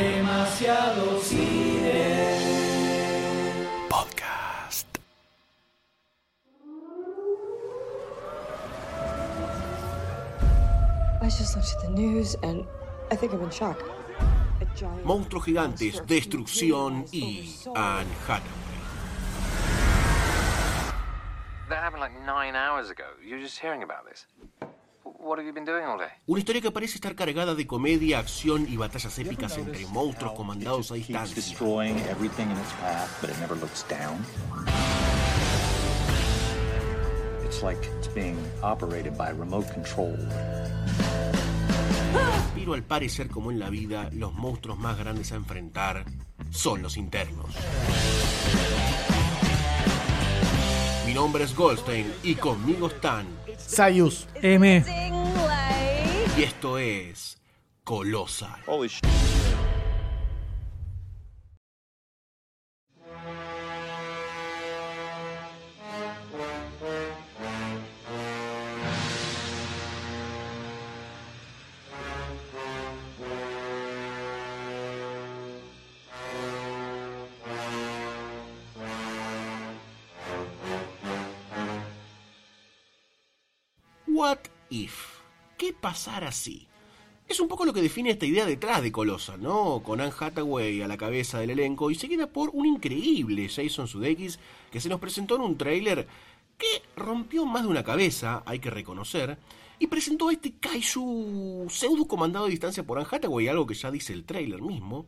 demasiado cine. Podcast. Monstruos gigantes, destrucción y Anne Hathaway. That happened like nine hours ago. You're just hearing about this. W- What have you been doing all day? Una historia que parece estar cargada de comedia, acción y batallas épicas entre monstruos comandados a distancia. destroying everything in its path, but it never looks down. It's like it's being operated by remote control. Pero al parecer, como en la vida, los monstruos más grandes a enfrentar son los internos. Mi nombre es Goldstein y conmigo están. Sayus. M. Y esto es Colossal. Holy What if? ¿Qué pasara si? Es un poco lo que define esta idea detrás de Colossal, ¿no? Con Anne Hathaway a la cabeza del elenco y seguida por un increíble Jason Sudeikis que se nos presentó en un tráiler que rompió más de una cabeza, hay que reconocer, y presentó a este kaiju pseudo comandado a distancia por Anne Hathaway, algo que ya dice el tráiler mismo,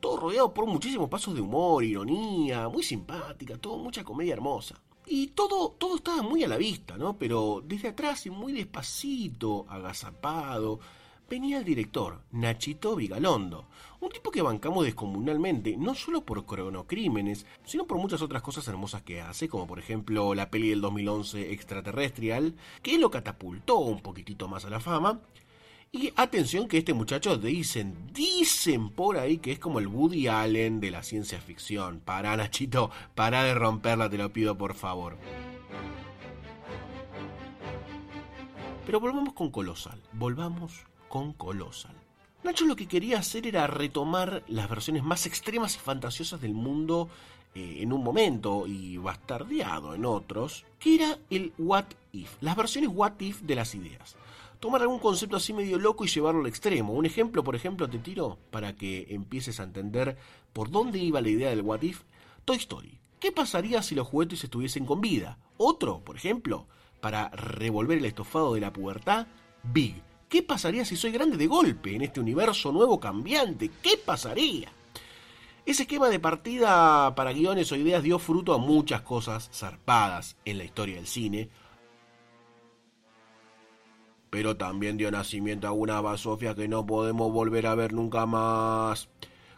todo rodeado por muchísimos pasos de humor, ironía, muy simpática, todo mucha comedia hermosa. Y todo, todo estaba muy a la vista, ¿no? Pero desde atrás y muy despacito, agazapado, venía el director, Nachito Vigalondo. Un tipo que bancamos descomunalmente, no solo por cronocrímenes, sino por muchas otras cosas hermosas que hace, como por ejemplo la peli del 2011 Extraterrestrial, que lo catapultó un poquitito más a la fama. Y atención que este muchacho dicen, dicen por ahí que es como el Woody Allen de la ciencia ficción. Pará, Nachito, pará de romperla, te lo pido por favor. Pero volvamos con Colossal, volvamos con Colossal. Nacho lo que quería hacer era retomar las versiones más extremas y fantasiosas del mundo eh, en un momento y bastardeado en otros, que era el What If, las versiones What If de las ideas. Tomar algún concepto así medio loco y llevarlo al extremo. Un ejemplo, por ejemplo, te tiro para que empieces a entender por dónde iba la idea del What If. Toy Story. ¿Qué pasaría si los juguetes estuviesen con vida? Otro, por ejemplo, para revolver el estofado de la pubertad, Big. ¿Qué pasaría si soy grande de golpe en este universo nuevo cambiante? ¿Qué pasaría? Ese esquema de partida para guiones o ideas dio fruto a muchas cosas zarpadas en la historia del cine, pero también dio nacimiento a una basofia que no podemos volver a ver nunca más.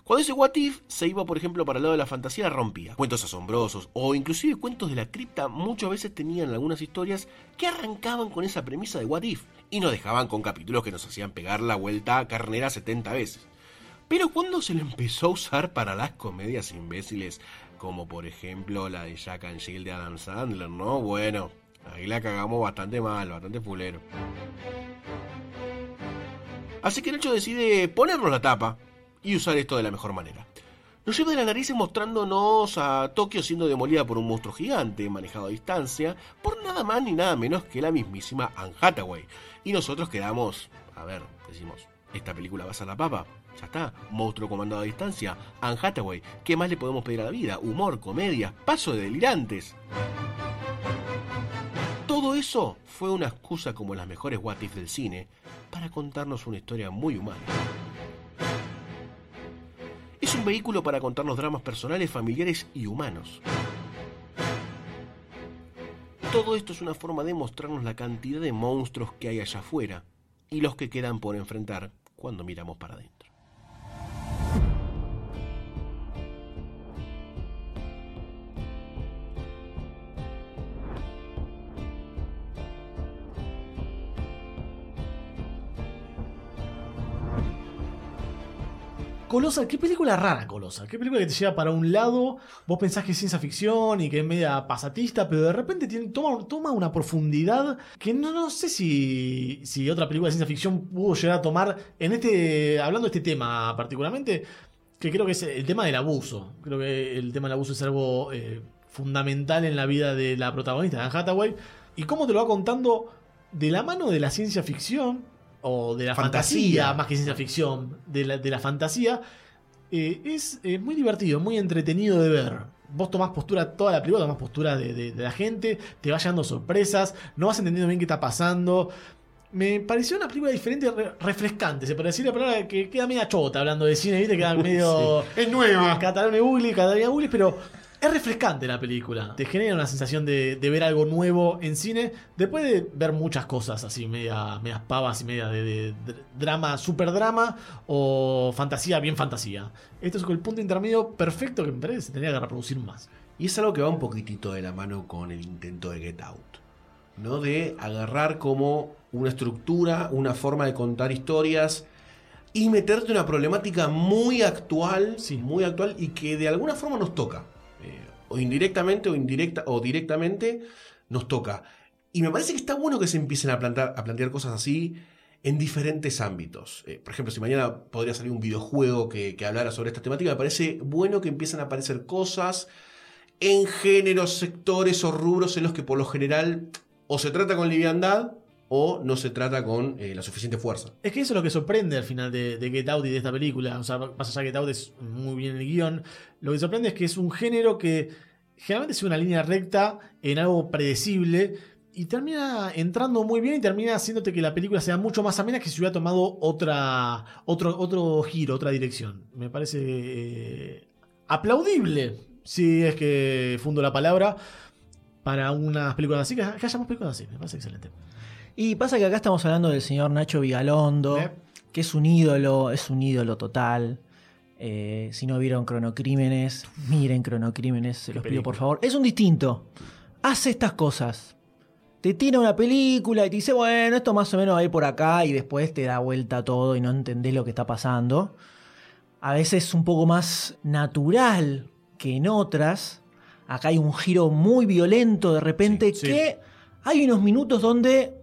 Cuando ese What If se iba, por ejemplo, para el lado de la fantasía, rompía. Cuentos asombrosos o inclusive cuentos de la cripta muchas veces tenían algunas historias que arrancaban con esa premisa de What If y nos dejaban con capítulos que nos hacían pegar la vuelta a carnera 70 veces. Pero cuando se lo empezó a usar para las comedias imbéciles, como por ejemplo la de Jack and Jill de Adam Sandler, ¿no? Bueno, ahí la cagamos bastante mal, bastante fulero. Así que Nacho decide ponernos la tapa y usar esto de la mejor manera. Nos lleva de la nariz mostrándonos a Tokio siendo demolida por un monstruo gigante manejado a distancia por nada más ni nada menos que la mismísima Anne Hathaway. Y nosotros quedamos, a ver, decimos, ¿esta película va a ser la papa? Ya está, monstruo comandado a distancia, Anne Hathaway, ¿qué más le podemos pedir a la vida? Humor, comedia, paso de delirantes. Eso fue una excusa como las mejores what if del cine para contarnos una historia muy humana. Es un vehículo para contarnos dramas personales, familiares y humanos. Todo esto es una forma de mostrarnos la cantidad de monstruos que hay allá afuera y los que quedan por enfrentar cuando miramos para adentro. Colossal, qué película rara Colossal, qué película que te lleva para un lado, vos pensás que es ciencia ficción y que es media pasatista, pero de repente toma una profundidad que no, no sé si, si otra película de ciencia ficción pudo llegar a tomar en este, hablando de este tema particularmente, que creo que es el tema del abuso. Creo que el tema del abuso es algo eh, fundamental en la vida de la protagonista, Anne Hathaway. Y cómo te lo va contando de la mano de la ciencia ficción, o de la fantasía, Fantasía. más que ciencia ficción, de la, de la fantasía, eh, es eh, muy divertido, muy entretenido de ver. Vos tomás postura toda la película, tomás postura de, de- de la gente, te va llevando sorpresas, no vas entendiendo bien qué está pasando. Me pareció una película diferente, re- refrescante. Se puede decir la palabra que queda media chota hablando de cine, ¿viste? Queda medio. Es nueva. Catalán Ugly, Catalán Ugly, pero es refrescante la película. Te genera una sensación de, de ver algo nuevo en cine, después de ver muchas cosas así, media, medias pavas y media de, de dr- drama, super drama o fantasía, bien fantasía. Esto es el punto intermedio perfecto que me parece que se tenía que reproducir más. Y es algo que va un poquitito de la mano con el intento de Get Out. ¿No? De agarrar como una estructura, una forma de contar historias y meterte una problemática muy actual, Sí. muy actual y que de alguna forma nos toca. O indirectamente o indirecta o directamente nos toca. Y me parece que está bueno que se empiecen a plantear, a plantear cosas así en diferentes ámbitos. Eh, por ejemplo, si mañana podría salir un videojuego que, que hablara sobre esta temática, me parece bueno que empiecen a aparecer cosas en géneros, sectores o rubros en los que por lo general o se trata con liviandad o no se trata con eh, la suficiente fuerza. Es que eso es lo que sorprende al final de, Get Out y de esta película. O sea, más allá de Get Out es muy bien el guion. Lo que sorprende es que es un género que generalmente sigue una línea recta en algo predecible y termina entrando muy bien y termina haciéndote que la película sea mucho más amena que si hubiera tomado otra, otro, otro giro, otra dirección. Me parece eh, aplaudible, si es que fundo la palabra, para unas películas así, que, que hayamos películas así. Me parece excelente. Y pasa que acá estamos hablando del señor Nacho Vigalondo, Eh. que es un ídolo, es un ídolo total. Eh, si no vieron Cronocrímenes, miren Cronocrímenes, se los pido por favor. Es un distinto. Hace estas cosas. Te tira una película y te dice, bueno, esto más o menos va a ir por acá y después te da vuelta todo y no entendés lo que está pasando. A veces un poco más natural que en otras. Acá hay un giro muy violento de repente Sí, sí. que hay unos minutos donde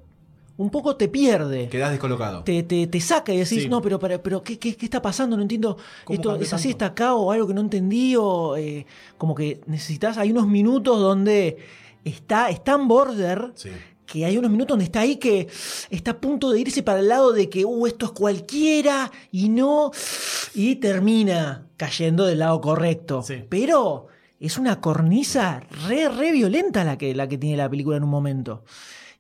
un poco te pierde. Quedás descolocado. Te, te, te saca y decís, Sí. no, pero, pero, pero ¿qué, qué, qué está pasando? No entiendo. ¿Cómo Esto es así, tanto? está acá o algo que no entendí o eh, como que necesitas, hay unos minutos donde está, está en border Sí. que hay unos minutos donde está ahí que está a punto de irse para el lado de que, uh, esto es cualquiera y no, y termina cayendo del lado correcto. Sí. Pero es una cornisa re, re violenta la que, la que tiene la película en un momento.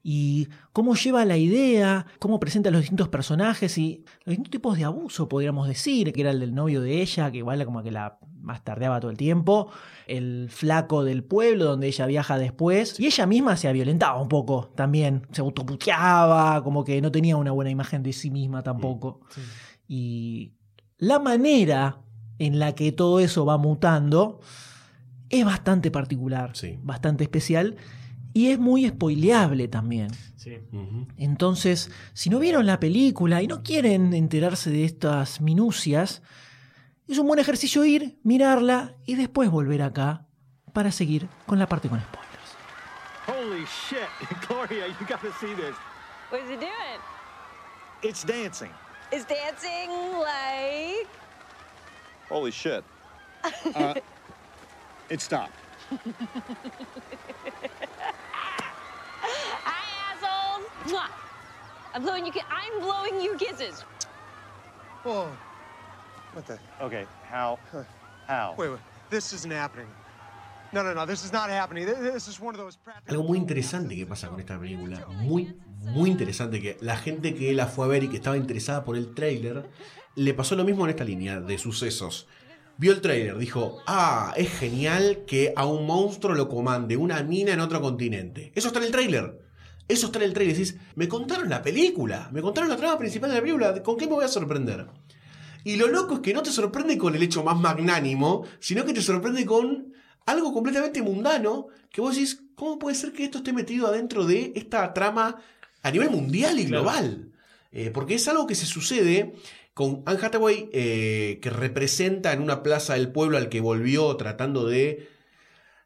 Y cómo lleva la idea, cómo presenta los distintos personajes y los distintos tipos de abuso, podríamos decir, que era el del novio de ella, que igual como que la más tardeaba todo el tiempo, el flaco del pueblo donde ella viaja después, y ella misma se violentaba un poco también, se autoputeaba, como que no tenía una buena imagen de sí misma tampoco. Y la manera en la que todo eso va mutando es bastante particular, Sí. bastante especial y es muy spoileable también. Sí. Ujú. Entonces, si no vieron la película y no quieren enterarse de estas minucias, es un buen ejercicio ir, mirarla y después volver acá para seguir con la parte con spoilers. Holy shit, Gloria, you gotta see this. What is he doing? It's dancing. Is dancing like. Holy shit. Uh, it stopped. Mwah! I'm blowing you. I'm blowing you kisses. Whoa. What the? Okay, how? How? Wait, wait. This isn't happening. No, no, no. This is not happening. Th- This is one of those. practical- Algo muy interesante que pasa con esta película, muy, muy interesante, que la gente que la fue a ver y que estaba interesada por el tráiler, le pasó lo mismo en esta línea de sucesos. Vio el tráiler, dijo, ah, es genial que a un monstruo lo comande una mina en otro continente. Eso está en el tráiler. Eso está en el tráiler. Decís, me contaron la película, me contaron la trama principal de la película, ¿con qué me voy a sorprender? Y lo loco es que no te sorprende con el hecho más magnánimo, sino que te sorprende con algo completamente mundano, que vos decís, ¿cómo puede ser que esto esté metido adentro de esta trama a nivel mundial y Claro. global? Eh, porque es algo que se sucede con Anne Hathaway, eh, que representa en una plaza del pueblo al que volvió tratando de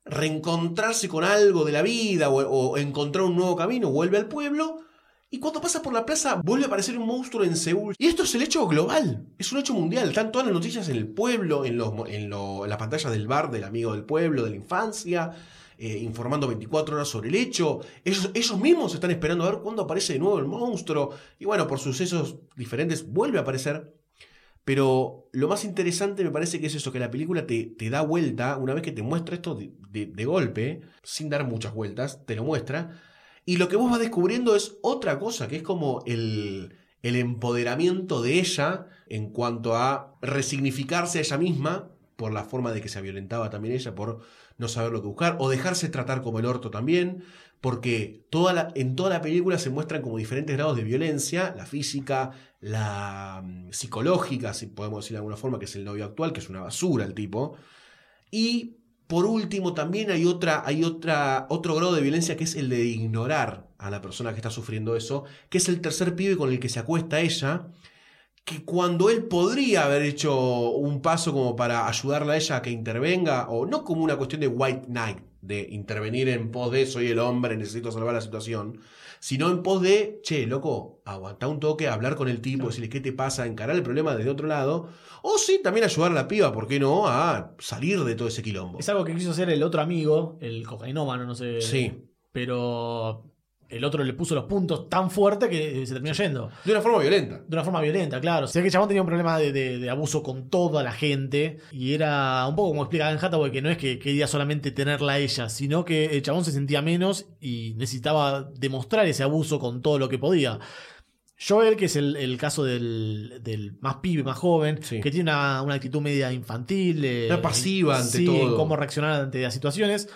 reencontrarse con algo de la vida o, encontrar un nuevo camino, vuelve al pueblo Y cuando pasa por la plaza, vuelve a aparecer un monstruo en Seúl. Y esto es el hecho global, es un hecho mundial. Están todas las noticias en el pueblo, en, los, en, lo- en la pantalla del bar del amigo del pueblo, de la infancia, eh, informando 24 horas sobre el hecho. Ellos, ellos mismos están esperando a ver cuándo aparece de nuevo el monstruo. Y bueno, por sucesos diferentes, vuelve a aparecer. Pero lo más interesante me parece que es eso, que la película te, te da vuelta, una vez que te muestra esto de, de- golpe, sin dar muchas vueltas, te lo muestra. Y lo que vos vas descubriendo es otra cosa, que es como el, el empoderamiento de ella en cuanto a resignificarse a ella misma por la forma de que se violentaba también ella, por no saber lo que buscar, o dejarse tratar como el orto también, porque toda la, en toda la película se muestran como diferentes grados de violencia, la física, la mm, psicológica, si podemos decir de alguna forma, que es el novio actual, que es una basura el tipo, y por último, también hay otra, hay otra, otro grado de violencia que es el de ignorar a la persona que está sufriendo eso, que es el tercer pibe con el que se acuesta ella, que cuando él podría haber hecho un paso como para ayudarla a ella a que intervenga, o no como una cuestión de white knight, de intervenir en pos de soy el hombre, necesito salvar la situación, sino en pos de, che, loco, aguanta un toque, hablar con el tipo, decirle qué te pasa, encarar el problema desde otro lado, o sí, también ayudar a la piba, ¿por qué no?, a salir de todo ese quilombo. Es algo que quiso hacer el otro amigo, el cocainómano, no sé. Sí. Pero el otro le puso los puntos tan fuerte que se terminó yendo. De una forma violenta. De una forma violenta, claro. O sea que el chabón tenía un problema de, de- de abuso con toda la gente. Y era un poco como explicaba en Hathaway, que no es que quería solamente tenerla a ella, sino que el chabón se sentía menos y necesitaba demostrar ese abuso con todo lo que podía. Joel, que es el, el caso del, del más pibe, más joven, Sí. que tiene una, una actitud media infantil. eh, Una pasiva ante sí, todo. en cómo reaccionar ante las situaciones.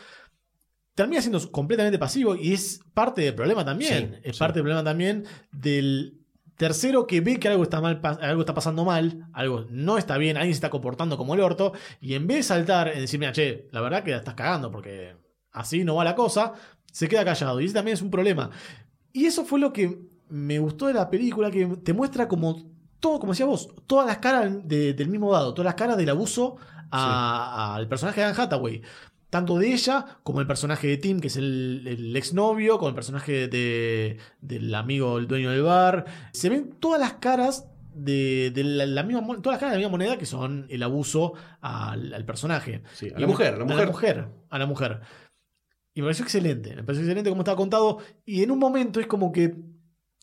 Termina siendo completamente pasivo y es parte del problema también. Sí, es sí. parte del problema también del tercero que ve que algo está mal, algo está pasando mal, algo no está bien, alguien se está comportando como el orto, y en vez de saltar en decir, mira, che, la verdad que la estás cagando porque así no va la cosa, se queda callado. Y ese también es un problema. Y eso fue lo que me gustó de la película, que te muestra como todo, como decía vos, todas las caras de- del mismo dado, todas las caras del abuso a- al personaje de Anne Hathaway. Tanto de ella como el personaje de Tim, que es el, el exnovio, como el personaje de, del amigo, el dueño del bar. Se ven todas las caras de, de la, la misma, todas las caras de la misma moneda que son el abuso al, al personaje. Sí, a la mujer, a la A mujer. la mujer. A la mujer. Y me pareció excelente. Me pareció excelente como estaba contado. Y en un momento es como que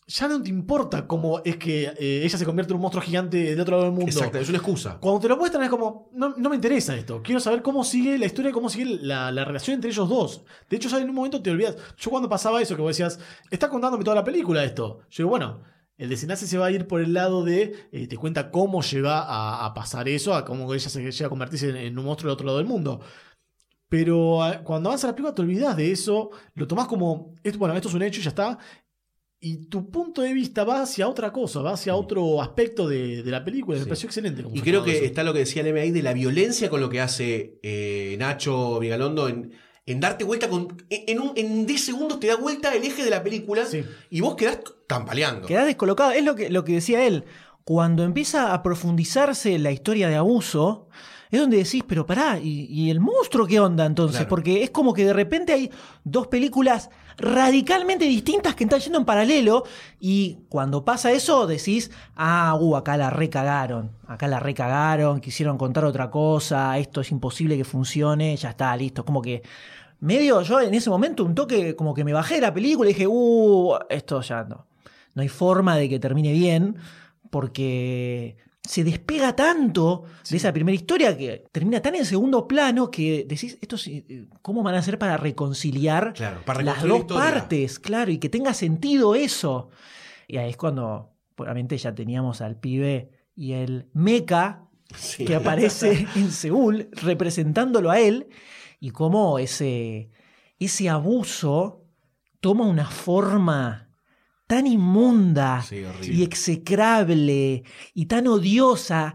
ya no te importa cómo es que eh, ella se convierte en un monstruo gigante del otro lado del mundo. Exacto, es una excusa. Cuando te lo muestran es como, no, no me interesa esto. Quiero saber cómo sigue la historia, cómo sigue la, la relación entre ellos dos. De hecho, ya en un momento te olvidas. Yo cuando pasaba eso, que vos decías, está contándome toda la película esto. Yo digo, bueno, el desenlace se va a ir por el lado de, eh, te cuenta cómo llega a, a pasar eso, a cómo ella se llega a convertirse en, en un monstruo del otro lado del mundo. Pero ah, cuando avanza la película te olvidas de eso, lo tomás como, esto, bueno, esto es un hecho y ya está. Y tu punto de vista va hacia otra cosa, va hacia otro aspecto de, de la película. Me Sí. pareció excelente. como Y creo que eso. está lo que decía Leme ahí de la violencia con lo que hace eh, Nacho Vigalondo en, en darte vuelta con. En, en un, en 10 segundos te da vuelta el eje de la película Sí. y vos quedás tambaleando. Quedás descolocado. Es lo que, lo que decía él. Cuando empieza a profundizarse la historia de abuso, es donde decís, pero pará, ¿y, y el monstruo qué onda entonces? Claro. Porque es como que de repente hay dos películas radicalmente distintas que están yendo en paralelo y cuando pasa eso decís, ah, uh, acá la recagaron, acá la recagaron, quisieron contar otra cosa, esto es imposible que funcione, ya está, listo, como que medio yo en ese momento un toque como que me bajé de la película y dije, uh, esto ya no, no hay forma de que termine bien porque se despega tanto de esa primera historia que termina tan en segundo plano que decís, esto eh, ¿cómo van a hacer para reconciliar Claro, para las dos historia. partes? Claro, y que tenga sentido eso. Y ahí es cuando, obviamente, ya teníamos al pibe y el meca Sí. que aparece en Seúl representándolo a él y cómo ese, ese abuso toma una forma tan inmunda Sí, y execrable y tan odiosa,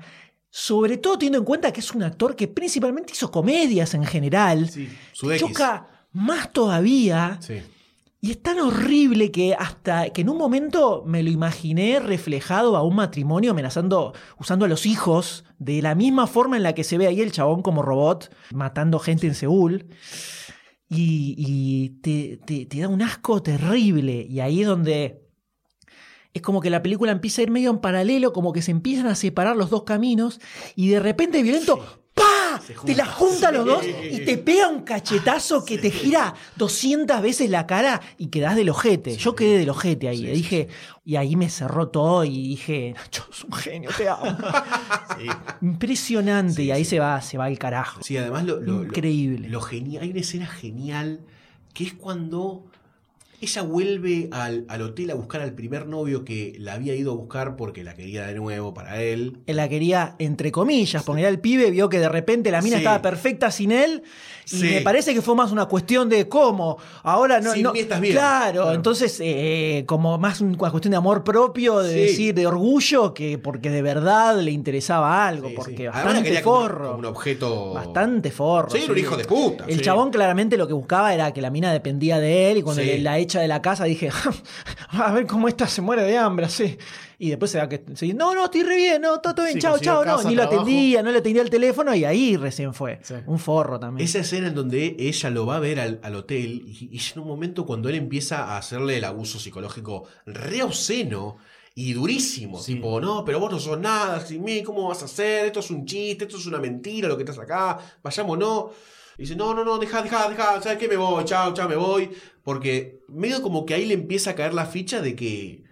sobre todo teniendo en cuenta que es un actor que principalmente hizo comedias en general, Sí. Choca más todavía Sí. y es tan horrible que hasta que en un momento me lo imaginé reflejado a un matrimonio amenazando, usando a los hijos de la misma forma en la que se ve ahí el chabón como robot matando gente en Seúl. Y, y te, te- te da un asco terrible. Y ahí es donde es como que la película empieza a ir medio en paralelo, como que se empiezan a separar los dos caminos y de repente violento ¡pa! Te la junta los dos y te pega un cachetazo que te gira 200 veces la cara y quedás del ojete. Yo quedé del ojete ahí. dije, y ahí me cerró todo y dije, Nacho, es un genio, te amo. Impresionante. y ahí se va, se va el carajo. Sí, además lo, lo- lo- Increíble. Lo, genial, hay una escena genial que es cuando ella vuelve al, al hotel a buscar al primer novio que la había ido a buscar porque la quería de nuevo para él. Él la quería, entre comillas, porque el pibe, vio que de repente la mina Sí. estaba perfecta sin él. Y Sí. me parece que fue más una cuestión de cómo. Ahora no. Sin no- estás bien. Claro, Claro. entonces, eh, como más una cuestión de amor propio, de decir, de orgullo, que porque de verdad le interesaba algo, porque bastante como- forro. como un objeto. Bastante forro. Sí, era un hijo de puta, El chabón claramente lo que buscaba era que la mina dependía de él y cuando le- la echa de la casa dije, a ver cómo esta se muere de hambre, así. Y después se da que, se- no, no, estoy re bien, no, todo, todo bien, Sí, chao, chao, no, ni lo atendía, no le atendía el teléfono y ahí recién fue. Sí. Un forro también. Esa escena en donde ella lo va a ver al, al hotel y, y en un momento cuando él empieza a hacerle el abuso psicológico re obsceno y durísimo, Sí. tipo, no, pero vos no sos nada sin mí, ¿cómo vas a hacer? Esto es un chiste, esto es una mentira, lo que estás acá, vayámonos. Y dice, no, no, no, deja, deja, deja, ¿sabes qué? Me voy, chao, chao, me voy. Porque medio como que ahí le empieza a caer la ficha de que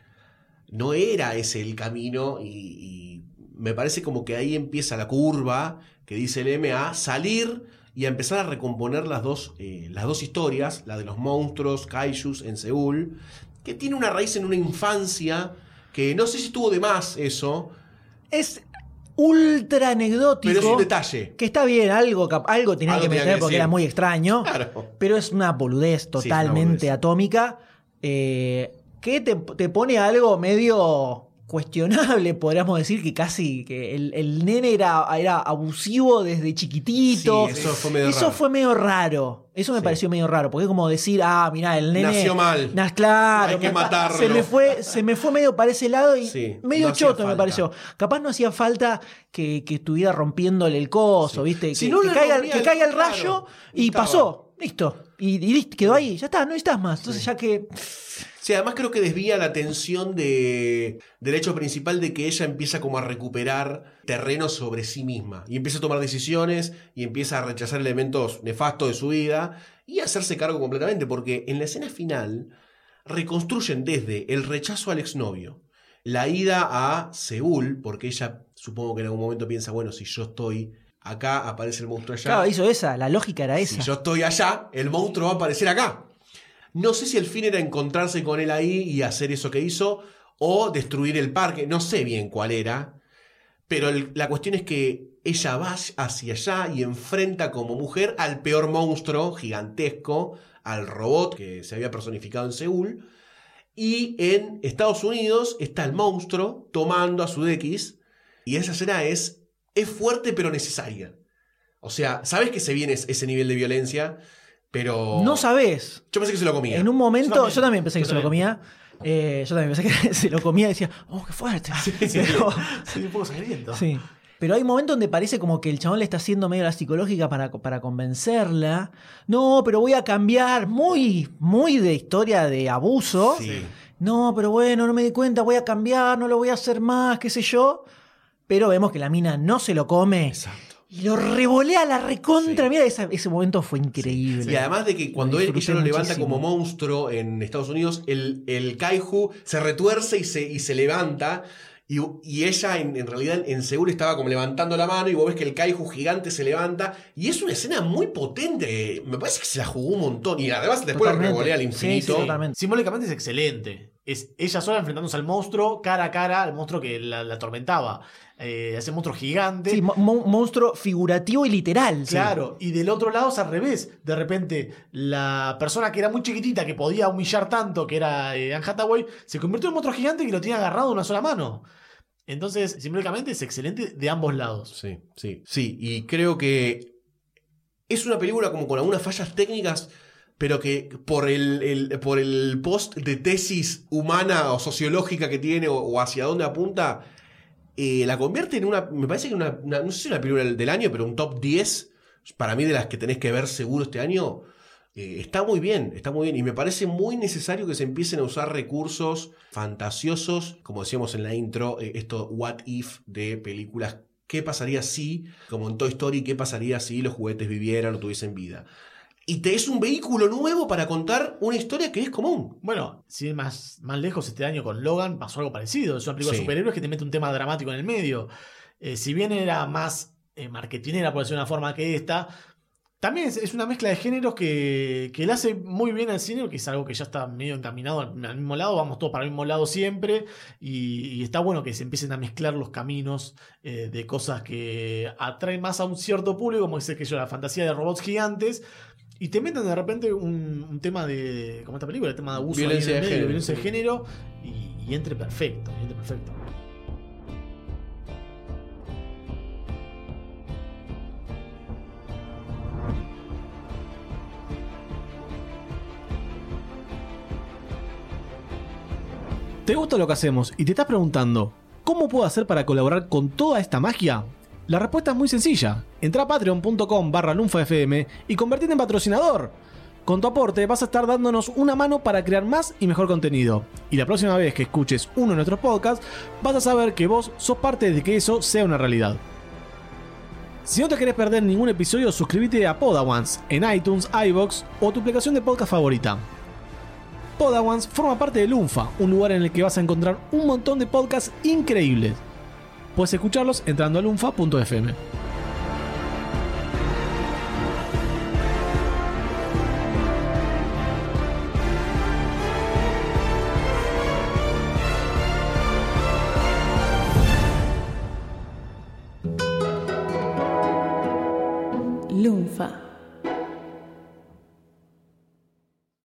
no era ese el camino y, me parece como que ahí empieza la curva que dice el M a salir y a empezar a recomponer las dos, eh, las dos historias, la de los monstruos, kaijus en Seúl, que tiene una raíz en una infancia que no sé si estuvo de más eso, Es ultra anecdótico. pero es un detalle. Que está bien, algo, algo tenía Algo que tenía meter que porque era muy extraño. Claro. Pero es una boludez una totalmente boludez. atómica. eh, que te, te pone algo medio cuestionable, podríamos decir que casi que el, el nene era, era abusivo desde chiquitito. Sí, eso fue medio Eso raro. fue medio raro. Eso me Sí. pareció medio raro. Porque es como decir, ah, mirá, el nene. Nació mal. Claro. Hay que matarlo. Se me, fue, se me fue medio para ese lado y Sí, medio no choto me pareció. Capaz no hacía falta que, que estuviera rompiéndole el coso, ¿viste? Si que, no que le caiga, que el- caiga el claro, rayo y y estaba. pasó. Listo. Y, y listo, quedó ahí. Ya está, no necesitas más. Entonces ya que. Sí, además creo que desvía la atención de, del hecho principal de que ella empieza como a recuperar terreno sobre sí misma y empieza a tomar decisiones y empieza a rechazar elementos nefastos de su vida y a hacerse cargo completamente porque en la escena final reconstruyen desde el rechazo al exnovio, la ida a Seúl, porque ella supongo que en algún momento piensa, bueno, si yo estoy acá, aparece el monstruo allá. Claro, hizo esa. La lógica era esa. Si yo estoy allá, el monstruo va a aparecer acá. No sé si el fin era encontrarse con él ahí y hacer eso que hizo, o destruir el parque, no sé bien cuál era, pero la cuestión es que ella va hacia allá y enfrenta como mujer al peor monstruo gigantesco, al robot que se había personificado en Seúl, y en Estados Unidos está el monstruo tomando a su DX, y esa escena es, es fuerte pero necesaria. O sea, sabes que se viene es- ese nivel de violencia, pero... No sabés. Yo pensé que se lo comía. En un momento, Yo yo también. pensé que Yo se lo comía. Eh, yo también pensé que se lo comía y decía, oh, qué fuerte. Pero- Sí, un poco sangriento. Sí. Pero hay momentos donde parece como que el chabón le está haciendo medio la psicológica para, para convencerla. No, pero voy a cambiar. Muy, muy de historia de abuso. Sí. No, pero bueno, no me di cuenta, voy a cambiar, no lo voy a hacer más, qué sé yo. Pero vemos que la mina no se lo come. Exacto. Y lo revolea a la recontra. Sí. Mira, esa- ese momento fue increíble. Y además de que cuando él, ella lo levanta muchísimo. como monstruo en Estados Unidos, el, el kaiju se retuerce y se, y se levanta. Y, y ella en, en realidad en Seúl estaba como levantando la mano y vos ves que el kaiju gigante se levanta. Y es una escena muy potente. Me parece que se la jugó un montón. Y además después lo Totalmente. revolea al Sí, infinito. sí, totalmente. Simbólicamente es excelente. Es ella sola enfrentándose al monstruo, cara a cara, al monstruo que la, la atormentaba. Eh, ese monstruo gigante. Sí, mo- mo- monstruo figurativo y literal. sí. Claro, y del otro lado es al revés. De repente, la persona que era muy chiquitita, que podía humillar tanto, que era eh, Anne Hathaway, se convirtió en un monstruo gigante que lo tiene agarrado de una sola mano. Entonces, simbólicamente es excelente de ambos lados. Sí, sí, sí. Y creo que es una película como con algunas fallas técnicas, pero que por el, por el post de tesis humana o sociológica que tiene o, hacia dónde apunta, eh, la convierte en una, me parece que una, no sé si una película del, del año, pero un top 10, para mí de las que tenés que ver seguro este año, Eh, está muy bien, está muy bien. Y me parece muy necesario que se empiecen a usar recursos fantasiosos, como decíamos en la intro, eh, esto what if de películas. ¿Qué pasaría si, como en Toy Story, qué pasaría si los juguetes vivieran o tuviesen vida? Y te es un vehículo nuevo para contar una historia que es común. Bueno, si es más, más lejos este año con Logan pasó algo parecido. Es una película de Sí. superhéroes que te mete un tema dramático en el medio. Eh, si bien era más eh, marketinera, por decir una forma, que esta, también es, es una mezcla de géneros que, que le hace muy bien al cine, que es algo que ya está medio encaminado al, al mismo lado, vamos todos para el mismo lado siempre, y, y está bueno que se empiecen a mezclar los caminos eh, de cosas que atraen más a un cierto público, como dice que yo, la fantasía de robots gigantes, y te meten de repente un, un tema de, como esta película, el tema de abuso Violencia de medio, género, violencia de género, y, y entre perfecto, y entre perfecto. ¿Te gusta lo que hacemos y te estás preguntando cómo puedo hacer para colaborar con toda esta magia? La respuesta es muy sencilla. Entra a patreon.com barra lunfafm y convertirte en patrocinador. Con tu aporte vas a estar dándonos una mano para crear más y mejor contenido. Y la próxima vez que escuches uno de nuestros podcasts, vas a saber que vos sos parte de que eso sea una realidad. Si no te querés perder ningún episodio, suscríbete a Podawans en iTunes, iBox o tu aplicación de podcast favorita. Podawans forma parte de Lunfa, un lugar en el que vas a encontrar un montón de podcasts increíbles. Puedes escucharlos entrando a lunfa.fm.